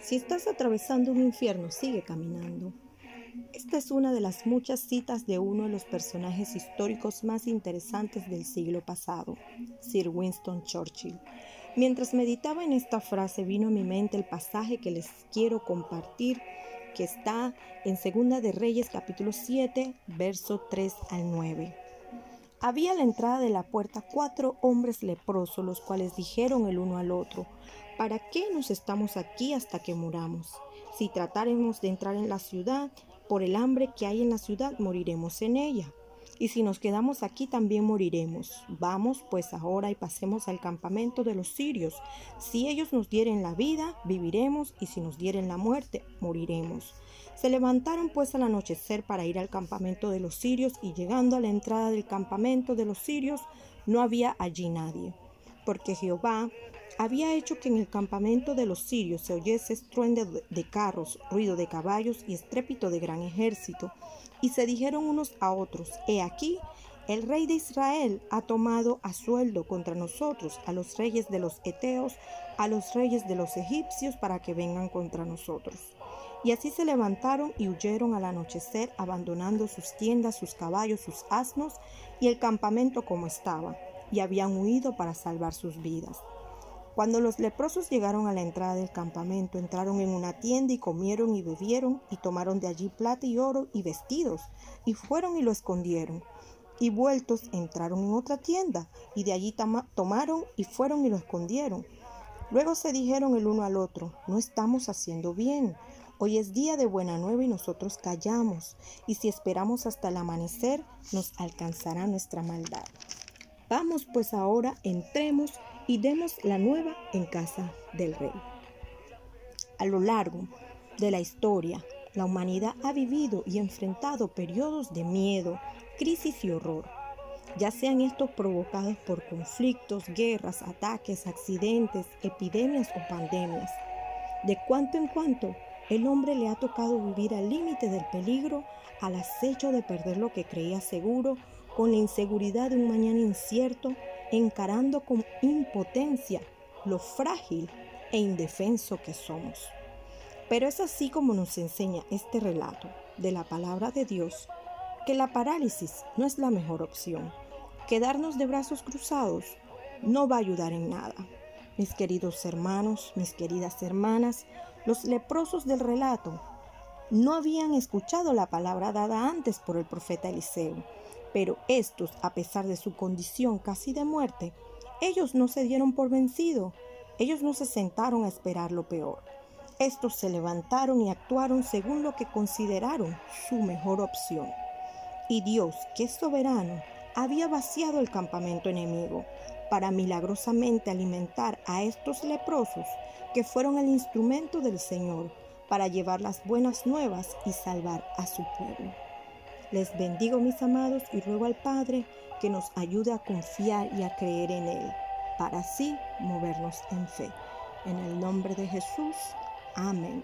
Si estás atravesando un infierno, sigue caminando. Esta es una de las muchas citas de uno de los personajes históricos más interesantes del siglo pasado, Sir Winston Churchill. Mientras meditaba en esta frase vino a mi mente el pasaje que les quiero compartir que está en Segunda de Reyes capítulo 7, verso 3 al 9. Había a la entrada de la puerta cuatro hombres leprosos, los cuales dijeron el uno al otro, ¿para qué nos estamos aquí hasta que muramos? Si tratáremos de entrar en la ciudad, por el hambre que hay en la ciudad, moriremos en ella. Y si nos quedamos aquí, también moriremos. Vamos pues ahora y pasemos al campamento de los sirios. Si ellos nos dieren la vida, viviremos, y si nos dieren la muerte, moriremos. Se levantaron pues al anochecer para ir al campamento de los sirios, y llegando a la entrada del campamento de los sirios, no había allí nadie, porque Jehová había hecho que en el campamento de los sirios se oyese estruendo de carros, ruido de caballos y estrépito de gran ejército. Y se dijeron unos a otros, He aquí, el rey de Israel ha tomado a sueldo contra nosotros a los reyes de los Eteos, a los reyes de los egipcios, para que vengan contra nosotros. Y así se levantaron y huyeron al anochecer, abandonando sus tiendas, sus caballos, sus asnos y el campamento como estaba, y habían huido para salvar sus vidas. Cuando los leprosos llegaron a la entrada del campamento, entraron en una tienda y comieron y bebieron y tomaron de allí plata y oro y vestidos y fueron y lo escondieron. Y vueltos entraron en otra tienda y de allí tomaron y fueron y lo escondieron. Luego se dijeron el uno al otro, no estamos haciendo bien. Hoy es día de buena nueva y nosotros callamos, y si esperamos hasta el amanecer, nos alcanzará nuestra maldad. Vamos pues ahora, entremos y demos la nueva en casa del rey. A lo largo de la historia, la humanidad ha vivido y enfrentado periodos de miedo, crisis y horror, ya sean estos provocados por conflictos, guerras, ataques, accidentes, epidemias o pandemias. De cuanto en cuanto, el hombre le ha tocado vivir al límite del peligro, al acecho de perder lo que creía seguro, con la inseguridad de un mañana incierto, encarando con impotencia lo frágil e indefenso que somos. Pero es así como nos enseña este relato de la palabra de Dios, que la parálisis no es la mejor opción. Quedarnos de brazos cruzados no va a ayudar en nada. Mis queridos hermanos, mis queridas hermanas, los leprosos del relato no habían escuchado la palabra dada antes por el profeta Eliseo pero estos, a pesar de su condición casi de muerte, ellos no se dieron por vencido, ellos no se sentaron a esperar lo peor. Estos se levantaron y actuaron según lo que consideraron su mejor opción. Y Dios, que es soberano, había vaciado el campamento enemigo para milagrosamente alimentar a estos leprosos que fueron el instrumento del Señor para llevar las buenas nuevas y salvar a su pueblo. Les bendigo mis amados y ruego al Padre que nos ayude a confiar y a creer en Él, para así movernos en fe. En el nombre de Jesús, amén.